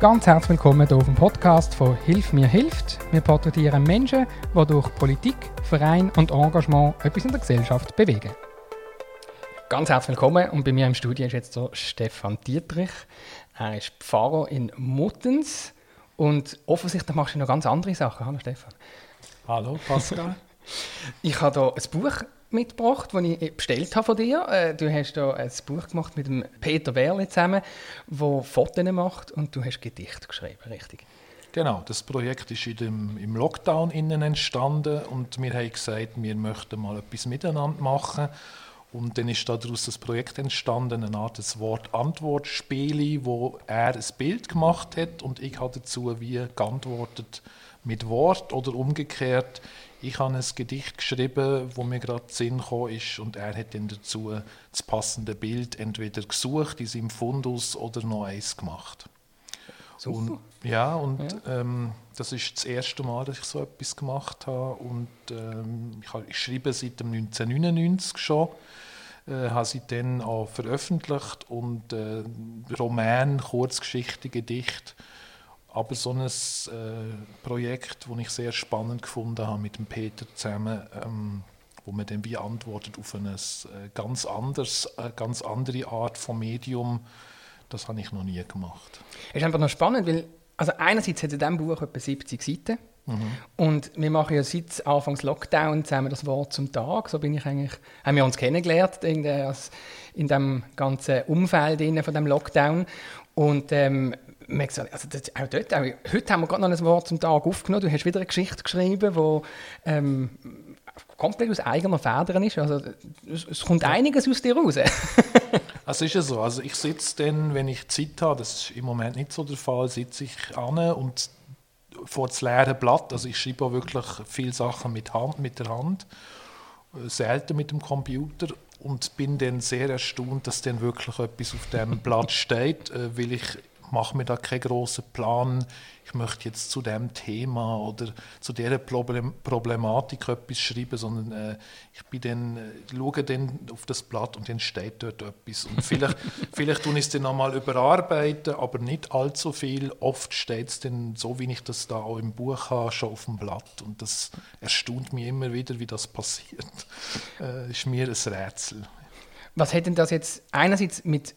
Ganz herzlich willkommen hier auf dem Podcast von Hilf mir hilft. Wir porträtieren Menschen, die durch Politik, Verein und Engagement etwas in der Gesellschaft bewegen. Ganz herzlich willkommen und bei mir im Studio ist jetzt so Stefan Dietrich. Er ist Pfarrer in Muttens und offensichtlich machst du noch ganz andere Sachen. Hallo Stefan. Hallo Pascal. ich habe hier ein Buch mitgebracht, das ich bestellt habe von dir. Äh, du hast hier ein Buch gemacht mit dem Peter Werle zusammen, der Fotos macht und du hast Gedichte geschrieben, richtig? Genau, das Projekt ist in dem, im Lockdown innen entstanden und wir haben gesagt, wir möchten mal etwas miteinander machen. Und dann ist daraus das Projekt entstanden, eine Art Wort-Antwort-Spiel, wo er ein Bild gemacht hat und ich habe dazu wie geantwortet mit Wort oder umgekehrt. Ich habe ein Gedicht geschrieben, wo mir gerade Sinn gekommen ist und er hat dann dazu das passende Bild entweder gesucht in seinem Fundus oder noch eins gemacht. Super. Und, ja, und ja. Ähm, das ist das erste Mal, dass ich so etwas gemacht habe und ähm, ich, ich schreibe seit dem 1999 schon äh, habe sie dann auch veröffentlicht und äh, Roman, Kurzgeschichte, Gedicht aber so ein äh, Projekt, das ich sehr spannend gefunden habe mit dem Peter zusammen, ähm, wo man dann wie antwortet auf eine äh, ganz, anderes, äh, ganz andere Art von Medium, das habe ich noch nie gemacht. Es ist einfach noch spannend, weil also einerseits hat in diesem Buch etwa 70 Seiten mhm. und wir machen ja seit Anfangs Lockdown zusammen das Wort zum Tag, so bin ich eigentlich, haben wir uns kennengelernt in, der, in dem ganzen Umfeld von dem Lockdown und ähm, also das, auch dort, auch, heute haben wir gerade noch ein Wort zum Tag aufgenommen. Du hast wieder eine Geschichte geschrieben, die ähm, komplett aus eigener Federn ist. Also, es, es kommt einiges aus dir raus. Es ist ja so. Also ich sitze dann, wenn ich Zeit habe, das ist im Moment nicht so der Fall, sitze ich an und vor das leere Blatt. Also ich schreibe auch wirklich viele Sachen mit, Hand, mit der Hand, äh, selten mit dem Computer und bin dann sehr erstaunt, dass dann wirklich etwas auf dem Blatt steht, äh, weil ich mache mir da keinen großen Plan, ich möchte jetzt zu dem Thema oder zu dieser Problem Problematik etwas schreiben, sondern äh, ich bin dann, äh, schaue dann auf das Blatt und dann steht dort etwas. Und vielleicht, vielleicht tue ich es dann nochmal überarbeiten, aber nicht allzu viel. Oft steht es dann so, wie ich das da auch im Buch habe, schon auf dem Blatt. Und das erstaunt mich immer wieder, wie das passiert. Äh, ist mir ein Rätsel. Was hat denn das jetzt einerseits mit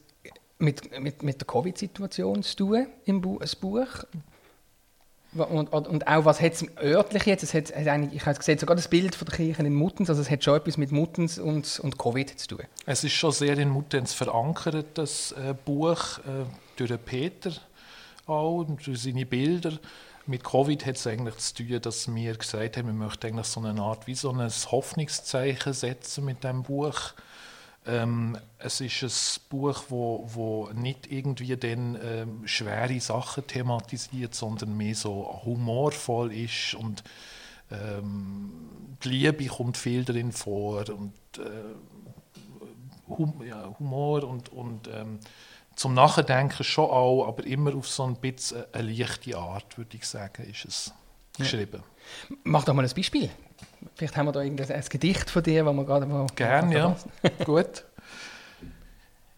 mit, mit, mit der Covid-Situation zu tun im Bu Buch. Und, und, auch, was hat es örtlich jetzt? Es hat, eigentlich, ich habe gesehen, sogar das Bild von der Kirche in Muttens, also es hat schon etwas mit Muttens und, und Covid zu tun. Es ist schon sehr in Muttens verankert, das äh, Buch, äh, durch Peter auch, durch seine Bilder. Mit Covid hat es eigentlich zu tun, dass wir gesagt haben, wir möchten eigentlich so eine Art, wie so ein Hoffnungszeichen setzen mit dem Buch ähm, es ist ein Buch, wo, wo nicht irgendwie dann ähm, schwere Sachen thematisiert, sondern mehr so humorvoll ist und ähm, die Liebe kommt viel drin vor und äh, hum, ja, Humor und, und ähm, zum Nachdenken schon auch, aber immer auf so ein bisschen eine leichte Art, würde ich sagen, ist es geschrieben. Ja. Mach doch mal ein Beispiel. Vielleicht haben wir da irgendein Gedicht von dir, wo wir gerade mal. Gerne, ja. Gut.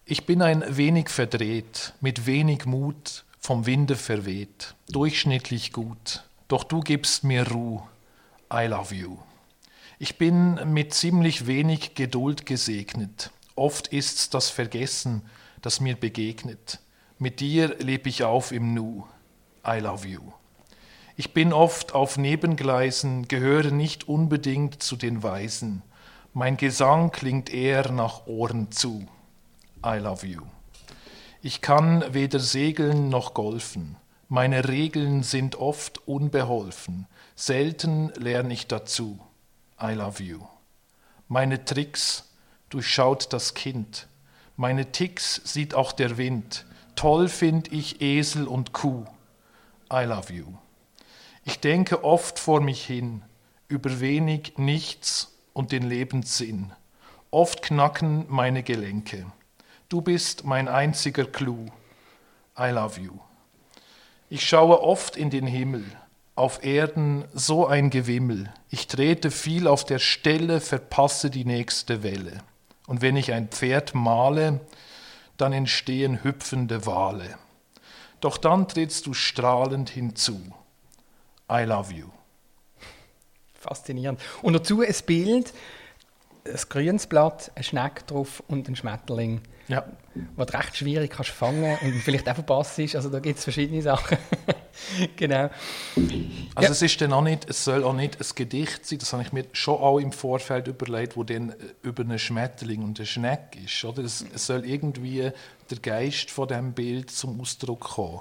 Ich bin ein wenig verdreht, mit wenig Mut, vom Winde verweht, durchschnittlich gut, doch du gibst mir Ruhe. I love you. Ich bin mit ziemlich wenig Geduld gesegnet. Oft ist's das Vergessen, das mir begegnet. Mit dir lebe ich auf im Nu. I love you. Ich bin oft auf Nebengleisen, gehöre nicht unbedingt zu den Weisen. Mein Gesang klingt eher nach Ohren zu. I love you. Ich kann weder segeln noch golfen. Meine Regeln sind oft unbeholfen. Selten lerne ich dazu. I love you. Meine Tricks durchschaut das Kind. Meine Ticks sieht auch der Wind. Toll find ich Esel und Kuh. I love you. Ich denke oft vor mich hin, über wenig, nichts und den Lebenssinn. Oft knacken meine Gelenke. Du bist mein einziger Clou. I love you. Ich schaue oft in den Himmel, auf Erden so ein Gewimmel. Ich trete viel auf der Stelle, verpasse die nächste Welle. Und wenn ich ein Pferd male, dann entstehen hüpfende Wale. Doch dann trittst du strahlend hinzu. I love you. Faszinierend. Und dazu ein Bild, ein grünes Blatt, ein Schneck drauf und ein Schmetterling. Ja. Was du recht schwierig kannst fangen und vielleicht auch verpasst ist. Also da gibt es verschiedene Sachen. genau. Also ja. es ist dann auch nicht, es soll auch nicht ein Gedicht sein, das habe ich mir schon auch im Vorfeld überlegt, wo dann äh, über einen Schmetterling und einen Schneck ist. Oder? Es, es soll irgendwie der Geist von dem Bild zum Ausdruck kommen.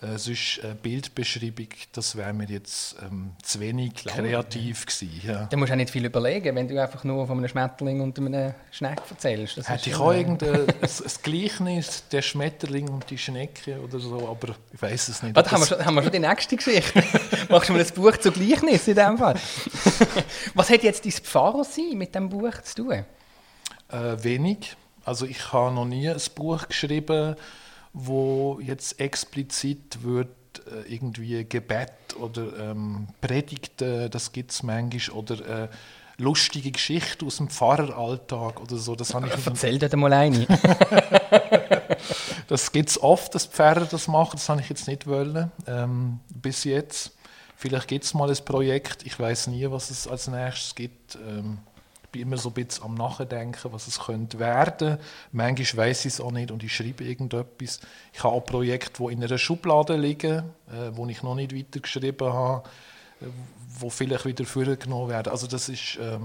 Äh, sonst eine Bildbeschreibung, das wäre mir jetzt ähm, zu wenig kreativ gewesen. Ja. Da musst du auch nicht viel überlegen, wenn du einfach nur von einem Schmetterling und einem Schneck erzählst. Das Hätte ich auch irgendein ein, Gleichnis, der Schmetterling und die Schnecke oder so, aber ich weiß es nicht. Warte, haben, wir schon, haben wir schon die nächste Geschichte? Machst du mal ein Buch zu Gleichnis in dem Fall? Was hat jetzt dein Pfarrer sein mit dem Buch zu tun? Äh, wenig. Also ich habe noch nie ein Buch geschrieben, wo jetzt explizit wird äh, irgendwie Gebet oder ähm, Predigten, das gibt es manchmal, oder äh, lustige Geschichten aus dem Pfarreralltag oder so. Das habe ich Erzähl dir mal eine. das gibt es oft, dass Pfarrer das machen, das habe ich jetzt nicht wollen, ähm, bis jetzt. Vielleicht gibt es mal ein Projekt, ich weiß nie, was es als nächstes gibt. Ähm, bin immer so ein bisschen am Nachdenken, was es könnte werden. Manchmal weiß ich es auch nicht und ich schreibe irgendetwas. Ich habe auch Projekte, die in einer Schublade liegen, äh, wo ich noch nicht weitergeschrieben habe, äh, wo vielleicht wieder vorgenommen werden. Also das ist, äh,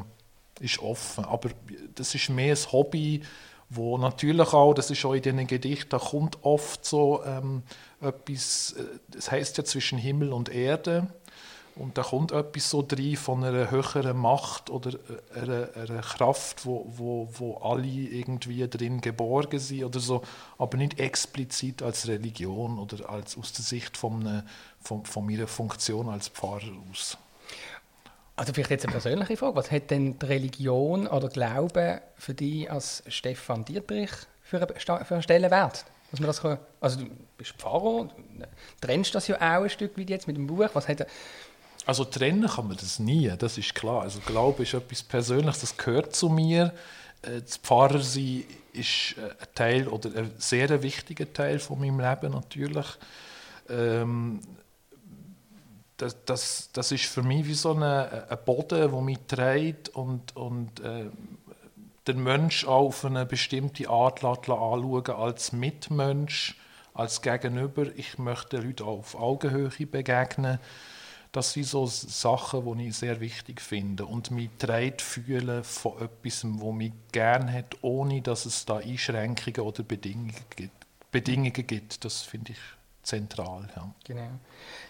ist offen. Aber das ist mehr ein Hobby, wo natürlich auch, das ist auch in diesen Gedichten, kommt oft so ähm, etwas, äh, das heißt ja zwischen Himmel und Erde und da kommt etwas so drin von einer höheren Macht oder einer, einer Kraft, wo, wo, wo alle irgendwie drin geborgen sind oder so, aber nicht explizit als Religion oder als aus der Sicht von, von, von meiner Funktion als Pfarrer aus. Also vielleicht jetzt eine persönliche Frage. Was hat denn die Religion oder Glaube für dich als Stefan Dietrich für einen, Stellenwert? Dass man das kann, also du bist Pfarrer, trennst das ja auch ein Stück wie jetzt mit dem Buch. Was hat, also trennen kann man das nie, das ist klar. Also Glaube ist etwas Persönliches, das gehört zu mir. Äh, das Pfarrersein ist äh, ein Teil oder ein sehr wichtiger Teil von meinem Leben natürlich. Ähm, das, das, das ist für mich wie so ein, ein Boden, der mich trägt und, und äh, den Mensch auch auf eine bestimmte Art anschauen als Mitmensch, als Gegenüber. Ich möchte den Leuten auf Augenhöhe begegnen. Das sind so Sachen, die ich sehr wichtig finde und mich trägt fühlen von etwas, wo mich gerne hat, ohne dass es da Einschränkungen oder Bedingungen gibt. Bedingungen gibt. Das finde ich zentral. Ja. Genau.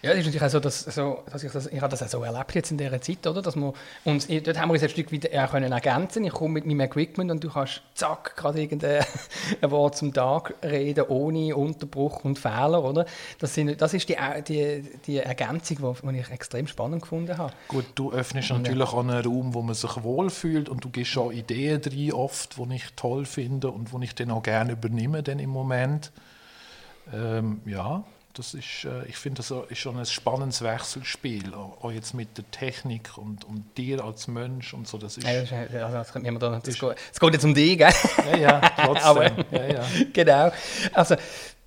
Ja, es ist natürlich auch so, dass, so, dass ich, das, ich habe das auch so erlebt jetzt in dieser Zeit, oder? Dass wir uns, dort haben wir uns ein Stück wieder ja, können ergänzen. Ich komme mit meinem Equipment und du kannst zack gerade irgendein Wort zum Tag reden ohne Unterbruch und Fehler, oder? Das, sind, das ist die, die, die Ergänzung, die ich extrem spannend gefunden habe. Gut, du öffnest und, natürlich auch einen Raum, wo man sich wohlfühlt und du gibst auch Ideen drin oft, die ich toll finde und die ich dann auch gerne übernehme dann im Moment. Ähm, ja, das ist, äh, ich finde, das ist schon ein spannendes Wechselspiel, auch jetzt mit der Technik und, und dir als Mensch und so. Das ist, ja, das, das, das, das, geht, das geht jetzt um dich, gell? Ja, ja, trotzdem. Aber, ja, ja. Genau. Also,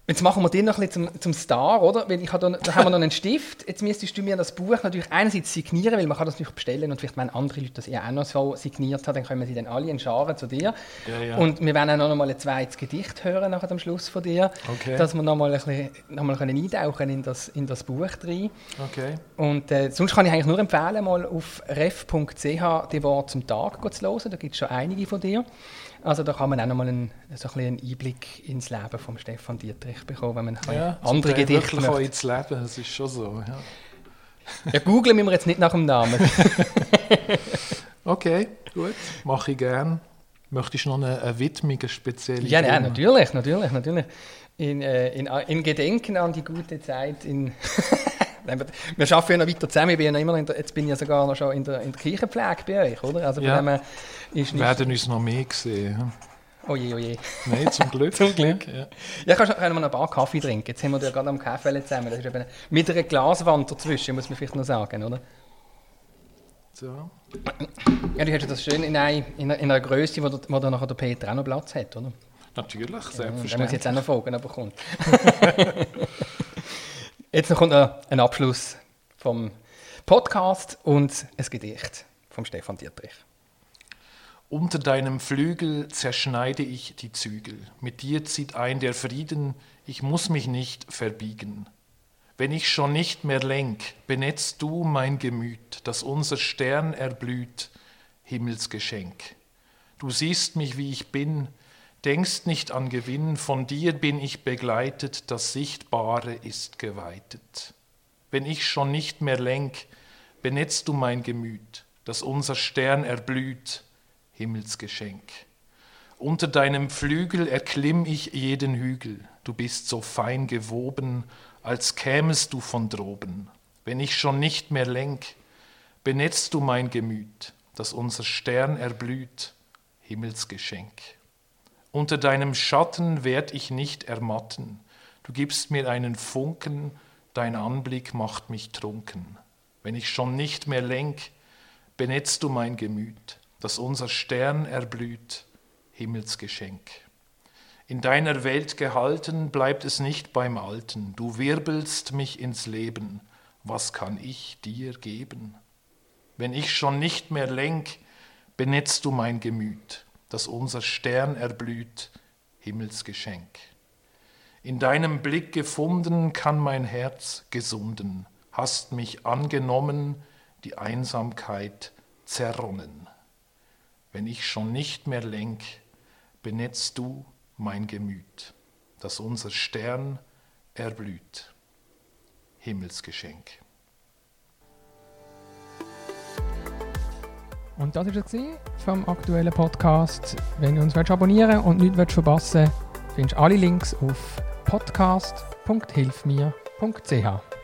Jetzt machen wir den noch ein bisschen zum, zum Star, oder? Weil ich habe da, da haben wir noch einen Stift. Jetzt müsstest du mir das Buch natürlich einerseits signieren, weil man kann das natürlich bestellen und vielleicht wenn andere Leute das ja auch noch so signiert haben, dann können wir sie dann alle in Scharen zu dir. Ja, ja. Und wir werden auch noch mal ein zweites Gedicht hören nach dem Schluss von dir, okay. dass wir noch mal ein bisschen noch mal können eintauchen in das in das Buch rein. Okay. Und äh, sonst kann ich eigentlich nur empfehlen, mal auf ref.ch die Worte zum Tag zu hören. Da gibt es schon einige von dir. Also da kann man auch nochmal einen, so ein einen Einblick ins Leben von Stefan Dietrich bekommen, wenn man ja, andere Gedichte möchte. ins Leben, das ist schon so. Ja. Ja, googeln müssen wir jetzt nicht nach dem Namen. okay, gut, mache ich gern. Möchtest du noch eine, eine Widmung, eine spezielle? Ja, ja, natürlich, natürlich, natürlich. In, äh, in, in Gedenken an die gute Zeit in... wir arbeiten ja noch weiter zusammen. Ich bin ja immer der, jetzt bin ich ja sogar noch schon in der, in der Kirchenpflege bei euch, oder? Also ja. dem ist Wir werden uns noch mehr Oje, oje. Nein, zum Glück. zum Glück. Ja, ja kannst, können wir noch ein paar Kaffee trinken. Jetzt haben wir ja gerade am Kaffee zusammen. Das ist eben mit einer Glaswand dazwischen, muss man vielleicht noch sagen, oder? So. Ja, du hast das schön in, einer, in einer Größe, wo, wo der nachher der Peter auch noch Platz hat, oder? Natürlich, selbstverständlich. Ja, da muss jetzt auch noch fragen, aber kommt. Jetzt noch kommt noch ein Abschluss vom Podcast und ein Gedicht vom Stefan Dietrich. Unter deinem Flügel zerschneide ich die Zügel. Mit dir zieht ein der Frieden, ich muss mich nicht verbiegen. Wenn ich schon nicht mehr lenk, benetzt du mein Gemüt, dass unser Stern erblüht, Himmelsgeschenk. Du siehst mich, wie ich bin, denkst nicht an Gewinn, von dir bin ich begleitet, das Sichtbare ist geweitet. Wenn ich schon nicht mehr lenk, benetzt du mein Gemüt, dass unser Stern erblüht, Himmelsgeschenk. Unter deinem Flügel erklimm ich jeden Hügel, du bist so fein gewoben, als kämest du von droben. Wenn ich schon nicht mehr lenk, benetzt du mein Gemüt, dass unser Stern erblüht, Himmelsgeschenk. Unter deinem Schatten werd ich nicht ermatten, du gibst mir einen Funken, dein Anblick macht mich trunken. Wenn ich schon nicht mehr lenk, benetzt du mein Gemüt, dass unser Stern erblüht, Himmelsgeschenk. In deiner Welt gehalten bleibt es nicht beim Alten, du wirbelst mich ins Leben, was kann ich dir geben? Wenn ich schon nicht mehr lenk, benetzt du mein Gemüt, dass unser Stern erblüht, Himmelsgeschenk. In deinem Blick gefunden kann mein Herz gesunden, hast mich angenommen, die Einsamkeit zerronnen. Wenn ich schon nicht mehr lenk, benetzt du mein Gemüt, dass unser Stern erblüht. Himmelsgeschenk. Und das war es vom aktuellen Podcast. Wenn du uns abonnieren und nichts verpassen willst, findest du alle Links auf podcast.hilfmir.ch.